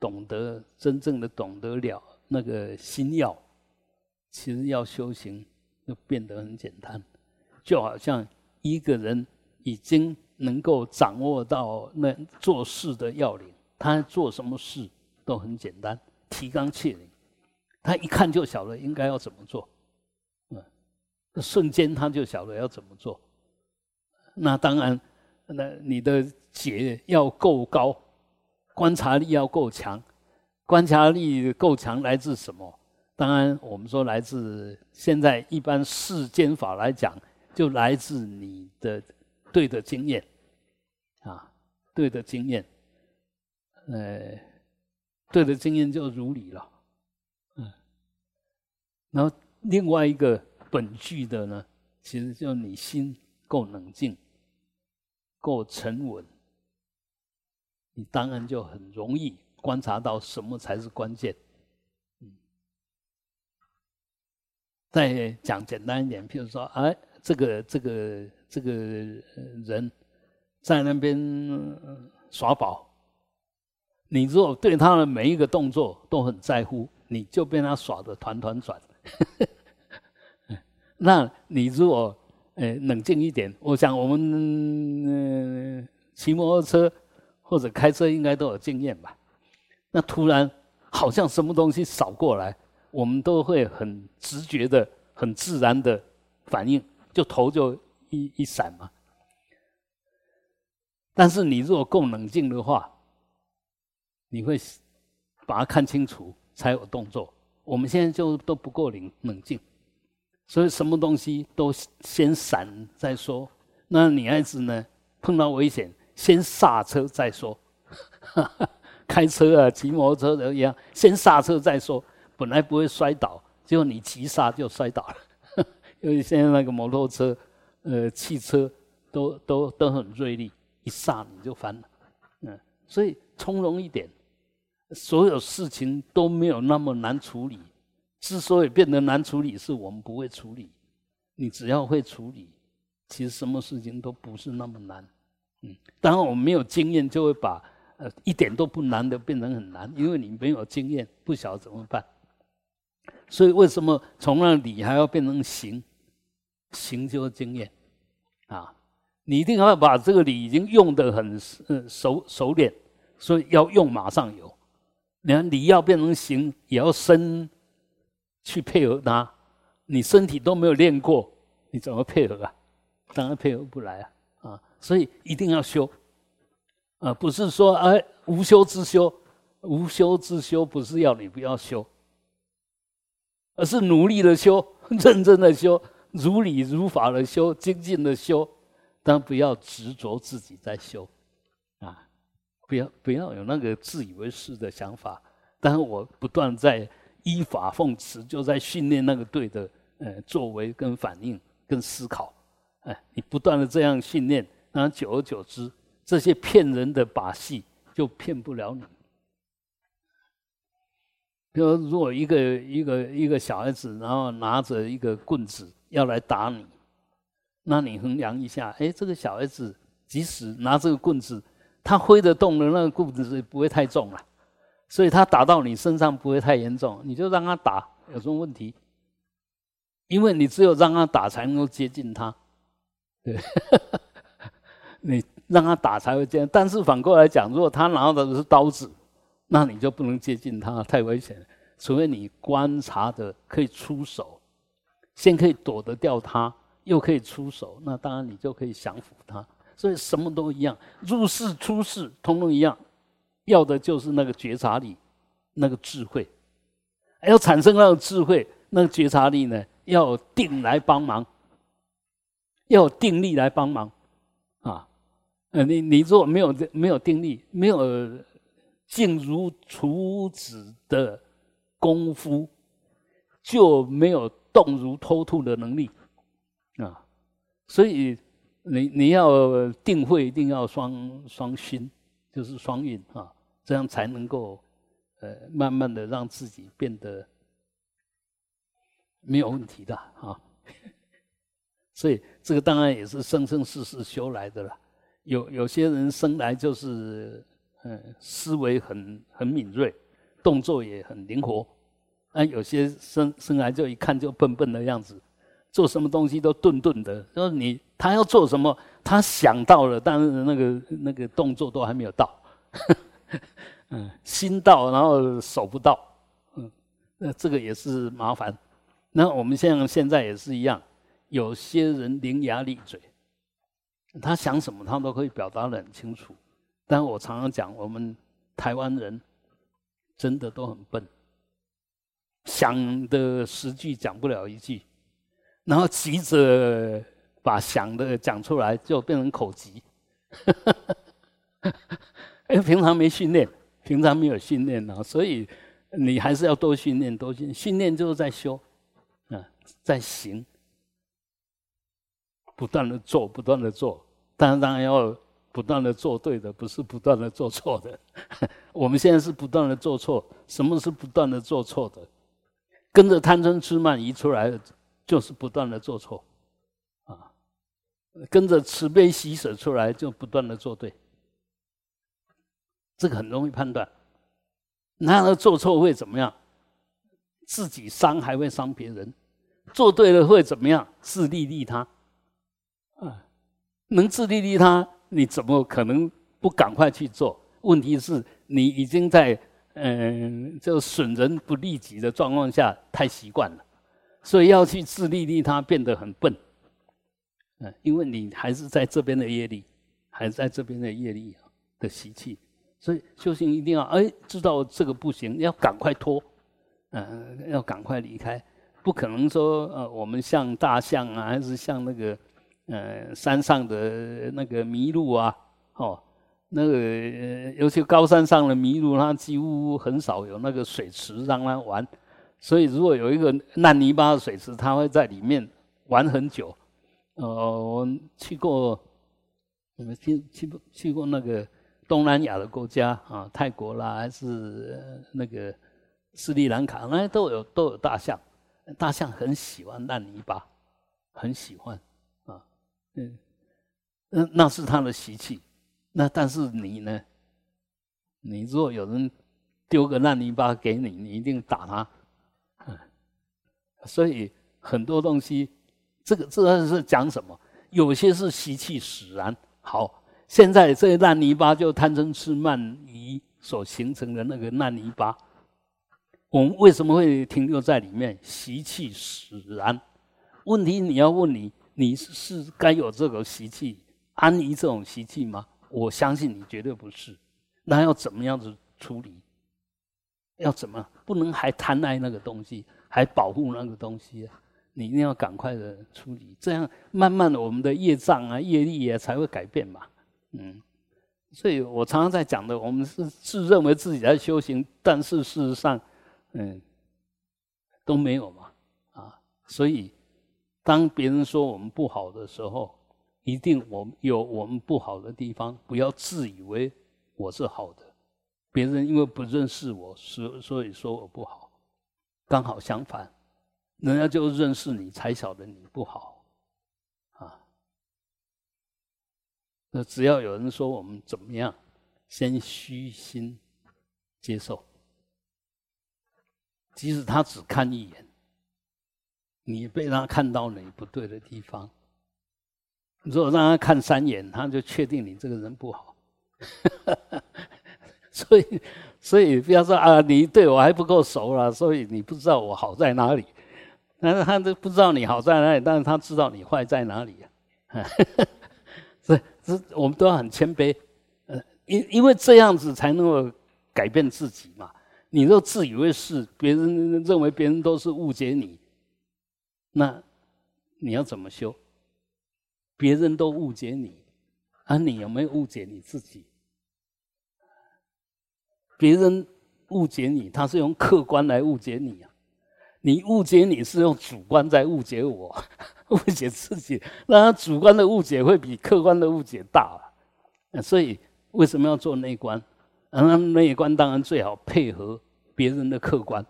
A: 懂得真正的懂得了那个心要，其实要修行就变得很简单。就好像一个人已经能够掌握到那做事的要领，他做什么事都很简单，提纲挈领，他一看就晓得应该要怎么做，嗯，瞬间他就晓得要怎么做。那当然。那你的解要够高，观察力要够强，观察力够强来自什么？当然，我们说来自现在一般世间法来讲，就来自你的对的经验，啊，对的经验，呃，对的经验就如理了，然后另外一个本具的呢，其实就你心够冷静。够沉稳，你当然就很容易观察到什么才是关键。嗯，再讲简单一点，譬如说，哎，这个这个这个人在那边耍宝，你如果对他的每一个动作都很在乎，你就被他耍的团团转。(laughs) 那你如果呃，冷静一点。我想我们嗯骑摩托车或者开车应该都有经验吧？那突然好像什么东西扫过来，我们都会很直觉的、很自然的反应，就头就一一闪嘛。但是你如果够冷静的话，你会把它看清楚才有动作。我们现在就都不够冷冷静。所以什么东西都先闪再说。那女孩子呢，碰到危险先刹车再说。(laughs) 开车啊，骑摩托车的一样，先刹车再说。本来不会摔倒，结果你急刹就摔倒了。(laughs) 因为现在那个摩托车、呃汽车都都都很锐利，一刹你就翻了。嗯，所以从容一点，所有事情都没有那么难处理。之所以变得难处理，是我们不会处理。你只要会处理，其实什么事情都不是那么难。嗯，当然我们没有经验，就会把呃一点都不难的变成很难，因为你没有经验，不晓得怎么办。所以为什么从那理还要变成行？行就是经验啊！你一定要把这个理已经用得很嗯熟熟练，所以要用马上有。你看理要变成行，也要身。去配合它，你身体都没有练过，你怎么配合啊？当然配合不来啊！啊，所以一定要修，啊，不是说哎无修之修，无修之修不是要你不要修，而是努力的修，(laughs) 认真的修，如理如法的修，精进的修。但不要执着自己在修，不要不要有那个自以为是的想法。但是我不断在依法奉持，就在训练那个对的呃作为跟反应跟思考。哎，你不断的这样训练，然后久而久之，这些骗人的把戏就骗不了你。比如，如果一个一个一个小孩子，然后拿着一个棍子要来打你。那你衡量一下，哎，这个小孩子即使拿这个棍子，他挥得动的那个棍子是不会太重了，所以他打到你身上不会太严重，你就让他打，有什么问题？因为你只有让他打才能够接近他，对，(laughs) 你让他打才会接。但是反过来讲，如果他拿的是刀子，那你就不能接近他，太危险。除非你观察的可以出手，先可以躲得掉他。又可以出手，那当然你就可以降服他。所以什么都一样，入世出世通通一样，要的就是那个觉察力，那个智慧。要产生那个智慧，那个觉察力呢，要有定来帮忙，要有定力来帮忙啊！呃，你你如果没有没有定力，没有静如处子的功夫，就没有动如脱兔的能力。啊，所以你你要定慧一定要双双心，就是双运啊，这样才能够呃慢慢的让自己变得没有问题的啊。(laughs) 所以这个当然也是生生世世修来的了。有有些人生来就是嗯思维很很敏锐，动作也很灵活，啊有些生生来就一看就笨笨的样子。做什么东西都顿顿的，说你他要做什么，他想到了，但是那个那个动作都还没有到，(laughs) 嗯，心到然后手不到，嗯，那这个也是麻烦。那我们像现在也是一样，有些人伶牙俐嘴，他想什么他都可以表达的很清楚，但我常常讲，我们台湾人真的都很笨，想的十句讲不了一句。然后急着把想的讲出来，就变成口急。(laughs) 哎，平常没训练，平常没有训练啊，所以你还是要多训练，多训训练就是在修，啊，在行，不断的做，不断的做，当然当然要不断的做对的，不是不断的做错的。(laughs) 我们现在是不断的做错，什么是不断的做错的？跟着贪嗔痴慢疑出来的。就是不断的做错，啊，跟着慈悲喜舍出来就不断的做对，这个很容易判断。然后做错会怎么样？自己伤还会伤别人，做对了会怎么样？自利利他，啊，能自利利他，你怎么可能不赶快去做？问题是你已经在嗯，就损人不利己的状况下太习惯了。所以要去自利利他变得很笨，嗯，因为你还是在这边的业力，还是在这边的业力的习气，所以修行一定要哎知道这个不行，要赶快脱，嗯，要赶快离开，不可能说呃我们像大象啊，还是像那个呃山上的那个麋鹿啊，哦，那个尤其高山上的麋鹿，它几乎很少有那个水池让它玩。所以，如果有一个烂泥巴的水池，它会在里面玩很久。呃，我去过，我们去去过去过那个东南亚的国家啊，泰国啦，还是那个斯里兰卡，那都有都有大象。大象很喜欢烂泥巴，很喜欢啊，嗯，那那是它的习气。那但是你呢？你如果有人丢个烂泥巴给你，你一定打他。所以很多东西，这个这是讲什么？有些是习气使然。好，现在这烂泥巴就贪嗔痴慢疑所形成的那个烂泥巴，我们为什么会停留在里面？习气使然。问题你要问你，你是该有这个习气，安于这种习气吗？我相信你绝对不是。那要怎么样子处理？要怎么？不能还贪爱那个东西？还保护那个东西，你一定要赶快的处理，这样慢慢的我们的业障啊、业力啊才会改变嘛。嗯，所以我常常在讲的，我们是自认为自己在修行，但是事实上，嗯，都没有嘛。啊，所以当别人说我们不好的时候，一定我们有我们不好的地方，不要自以为我是好的。别人因为不认识我，所所以说我不好，刚好相反，人家就认识你，才晓得你不好，啊。那只要有人说我们怎么样，先虚心接受，即使他只看一眼，你被他看到你不对的地方，如果让他看三眼，他就确定你这个人不好。(laughs) 所以，所以不要说啊，你对我还不够熟了，所以你不知道我好在哪里。(laughs) 但是他都不知道你好在哪里，但是他知道你坏在哪里啊。(laughs) 所以，这我们都要很谦卑，呃，因因为这样子才能够改变自己嘛。你若自以为是，别人认为别人都是误解你，那你要怎么修？别人都误解你，啊，你有没有误解你自己？别人误解你，他是用客观来误解你啊！你误解你是用主观在误解我，(laughs) 误解自己，那他主观的误解会比客观的误解大啊！所以为什么要做内观？那内观当然最好配合别人的客观。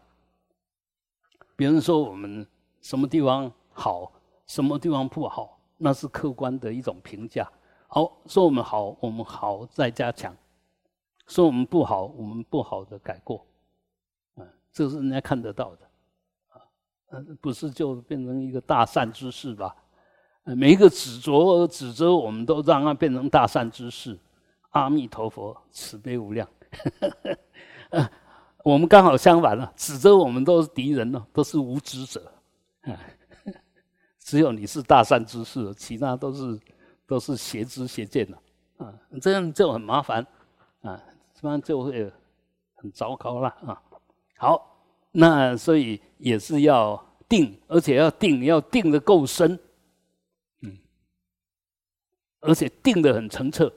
A: 别人说我们什么地方好，什么地方不好，那是客观的一种评价。好，说我们好，我们好再加强。说我们不好，我们不好的改过，啊，这是人家看得到的，啊，不是就变成一个大善之事吧？每一个执着指责，我们都让它变成大善之事。阿弥陀佛，慈悲无量。(laughs) 我们刚好相反了，指责我们都是敌人了，都是无知者，啊，(laughs) 只有你是大善之事，其他都是都是邪知邪见的，啊，这样就很麻烦，啊。这样就会很糟糕了啊！好，那所以也是要定，而且要定，要定的够深，嗯，而且定的很澄澈，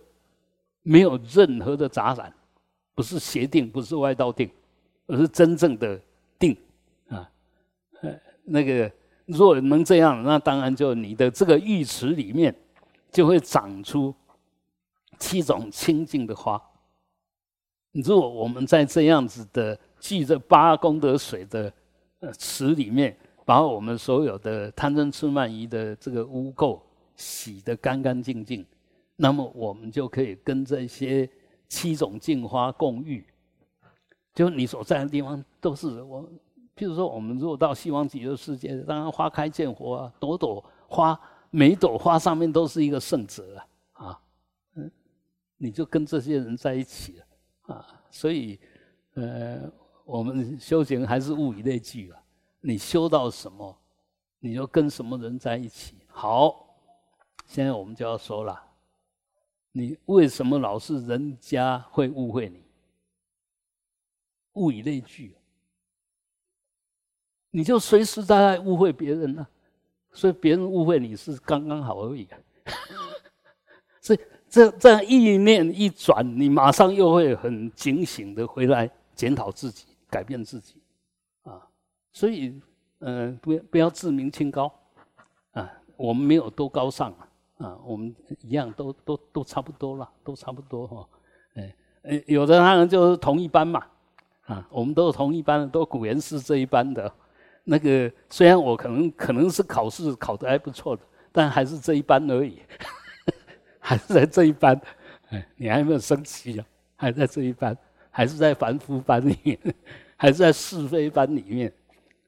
A: 没有任何的杂染，不是邪定，不是外道定，而是真正的定啊！呃，那个若能这样，那当然就你的这个浴池里面就会长出七种清净的花。如果我们在这样子的聚着八功德水的呃池里面，把我们所有的贪嗔痴慢疑的这个污垢洗得干干净净，那么我们就可以跟这些七种净花共浴。就你所在的地方都是我，譬如说我们如果到西方极乐世界，当然花开见佛啊，朵朵花，每朵花上面都是一个圣者啊，啊，嗯，你就跟这些人在一起了。啊，所以，呃，我们修行还是物以类聚啊。你修到什么，你就跟什么人在一起。好，现在我们就要说了，你为什么老是人家会误会你？物以类聚，你就随时在误会别人呢，所以别人误会你是刚刚好而已。所以。这这样意念一转，你马上又会很警醒的回来检讨自己，改变自己，啊，所以，嗯，不不要自命清高，啊，我们没有多高尚啊，啊，我们一样都都都差不多了，都差不多哈，哎，有的他们就是同一班嘛，啊，我们都是同一班，都古元寺这一班的，那个虽然我可能可能是考试考得还不错的，但还是这一班而已。还是在这一班，哎，你还没有升级啊？还在这一班，还是在凡夫班里面，(laughs) 还是在是非班里面，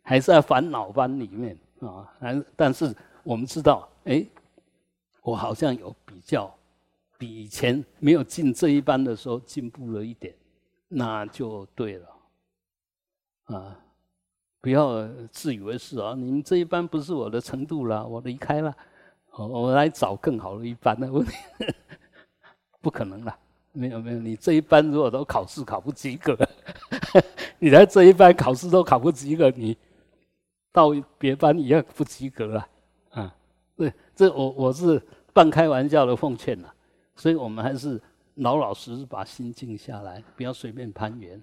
A: 还是在烦恼班里面啊？还但是我们知道，哎，我好像有比较，比以前没有进这一班的时候进步了一点，那就对了，啊，不要自以为是啊！你们这一班不是我的程度了，我离开了。我我来找更好的一班的问题，(laughs) (laughs) 不可能了，没有没有，你这一班如果都考试考不及格，(laughs) 你来这一班考试都考不及格，你到别班一样不及格了，啊，对，这我我是半开玩笑的奉劝呐，所以我们还是老老实实把心静下来，不要随便攀缘，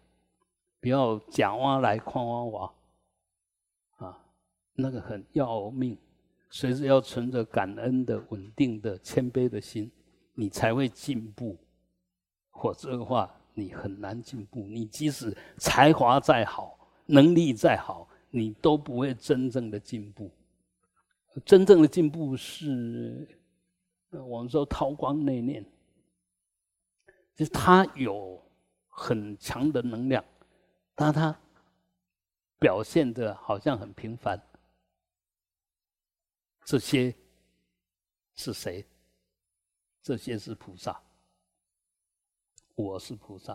A: 不要讲挖来矿挖挖，啊，那个很要命，随时要存着感恩的、稳定的、谦卑的心，你才会进步，否则的话。你很难进步，你即使才华再好，能力再好，你都不会真正的进步。真正的进步是，我们说韬光内敛，就是他有很强的能量，但他表现的好像很平凡。这些是谁？这些是菩萨。我是菩萨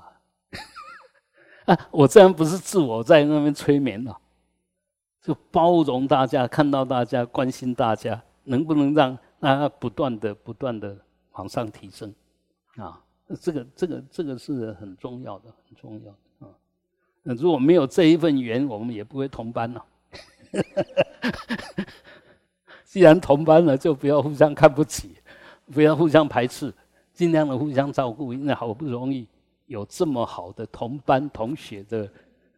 A: (laughs) 啊！我这样不是自我在那边催眠了，就包容大家，看到大家，关心大家，能不能让大家不断的、不断的往上提升啊？这个、这个、这个是很重要的，很重要的啊！那如果没有这一份缘，我们也不会同班了。既然同班了，就不要互相看不起，不要互相排斥。尽量的互相照顾，因为好不容易有这么好的同班同学的，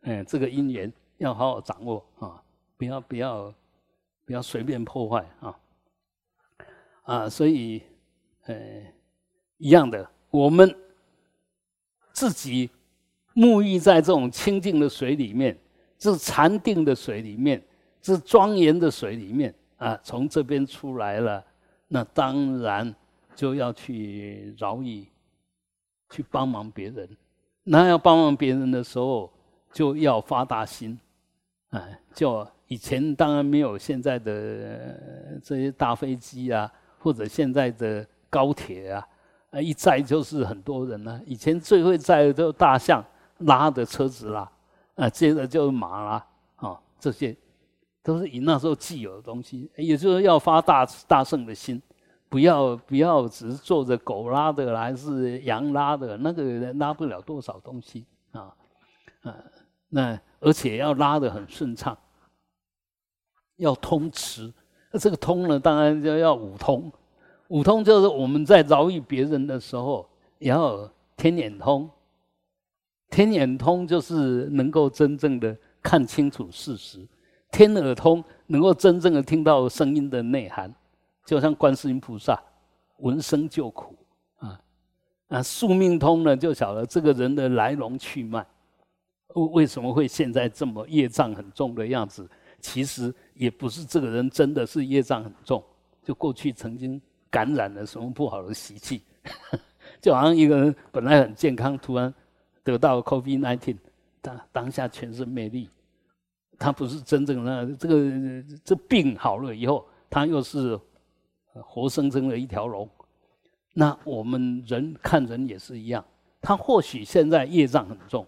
A: 嗯，这个姻缘要好好掌握啊，不要不要不要随便破坏啊啊！所以，呃，一样的，我们自己沐浴在这种清净的水里面，这禅定的水里面，这庄严的水里面啊，从这边出来了，那当然。就要去饶益，去帮忙别人。那要帮忙别人的时候，就要发大心。哎，就以前当然没有现在的这些大飞机啊，或者现在的高铁啊，啊一载就是很多人呢。以前最会载的都大象拉的车子啦，啊，接着就是马啦，啊，这些都是以那时候既有的东西，也就是要发大大圣的心。不要不要，只是坐着狗拉的还是羊拉的，那个拉不了多少东西啊啊！那而且要拉的很顺畅，要通池。那这个通呢，当然就要五通。五通就是我们在饶益别人的时候，要天眼通。天眼通就是能够真正的看清楚事实，天耳通能够真正的听到声音的内涵。就像观世音菩萨闻声救苦啊啊，宿命通呢，就晓得这个人的来龙去脉，为为什么会现在这么业障很重的样子？其实也不是这个人真的是业障很重，就过去曾经感染了什么不好的习气，(laughs) 就好像一个人本来很健康，突然得到 COVID-19，当当下全身没力，他不是真正的这个这病好了以后，他又是。活生生的一条龙，那我们人看人也是一样。他或许现在业障很重，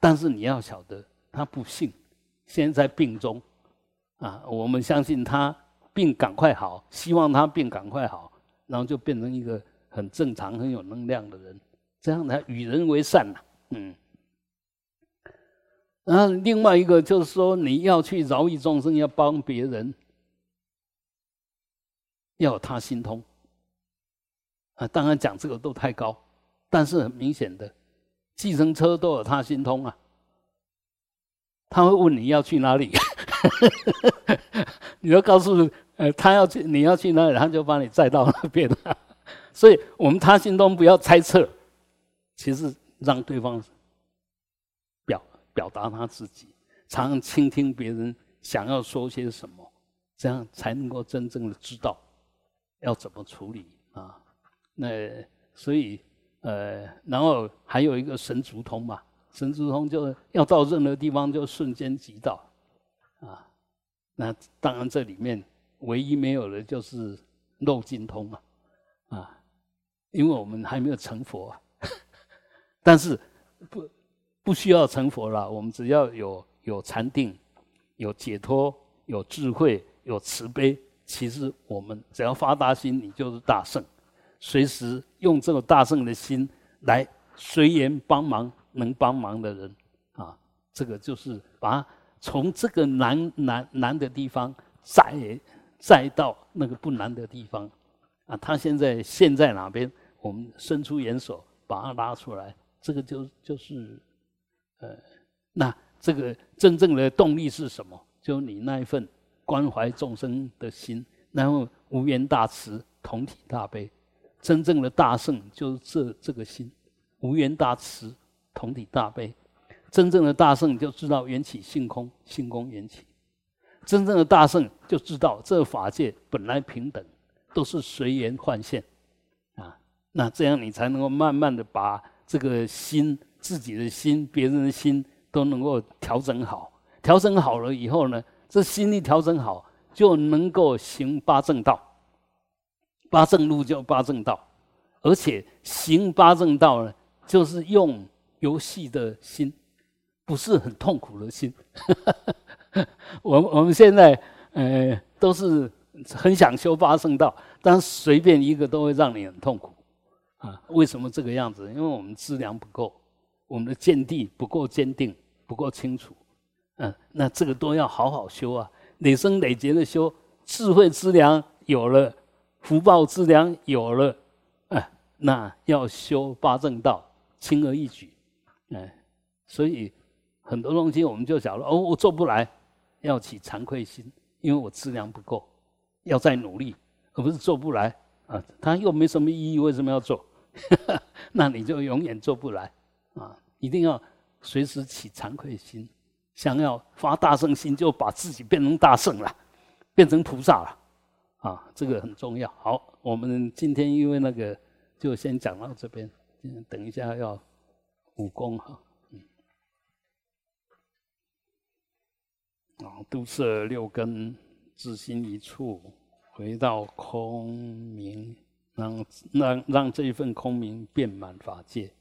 A: 但是你要晓得，他不幸，现在病中，啊，我们相信他病赶快好，希望他病赶快好，然后就变成一个很正常、很有能量的人，这样才与人为善呐。嗯，然后另外一个就是说，你要去饶益众生，要帮别人。要他心通啊！当然讲这个都太高，但是很明显的，计程车都有他心通啊。他会问你要去哪里，(laughs) 你要告诉呃他要去你要去哪里，他就把你载到那边了。(laughs) 所以我们他心通不要猜测，其实让对方表达他自己，常常倾听别人想要说些什么，这样才能够真正的知道。要怎么处理啊？那所以呃，然后还有一个神足通嘛，神足通就要到任何地方就瞬间即到啊。那当然这里面唯一没有的就是肉尽通嘛啊，因为我们还没有成佛啊。(laughs) 但是不不需要成佛了，我们只要有有禅定、有解脱、有智慧、有慈悲。其实我们只要发大心，你就是大圣，随时用这个大圣的心来随缘帮忙能帮忙的人啊，这个就是把从这个难难难的地方再再到那个不难的地方啊，他现在现在哪边？我们伸出援手把他拉出来，这个就就是呃，那这个真正的动力是什么？就你那一份关怀众生的心，然后无缘大慈，同体大悲，真正的大圣就是这这个心，无缘大慈，同体大悲。真正的大圣就知道缘起性空，性空缘起。真正的大圣就知道这法界本来平等，都是随缘幻现，啊，那这样你才能够慢慢的把这个心、自己的心、别人的心都能够调整好。调整好了以后呢，这心力调整好，就能够行八正道。八正路叫八正道，而且行八正道呢，就是用游戏的心。不是很痛苦的心，(laughs) 我我们现在呃都是很想修八正道，但随便一个都会让你很痛苦啊！为什么这个样子？因为我们资粮不够，我们的见地不够坚定，不够清楚。嗯，那这个都要好好修啊，累生累劫的修，智慧之粮有了，福报之粮有了，哎，那要修八正道，轻而易举，哎，所以。很多东西我们就想了哦，我做不来，要起惭愧心，因为我质量不够，要再努力，而不是做不来啊。他又没什么意义，为什么要做？(laughs) 那你就永远做不来啊！一定要随时起惭愧心，想要发大圣心，就把自己变成大圣了，变成菩萨了啊！这个很重要。好，我们今天因为那个就先讲到这边，等一下要武功哈。嗯啊，都摄六根，自心一处，回到空明，让让让这一份空明遍满法界，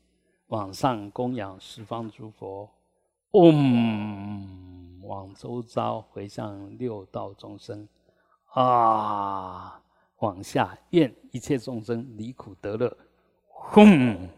A: 往上供养十方诸佛，嗡，往周遭回向六道众生，啊，往下愿一切众生离苦得乐，轰。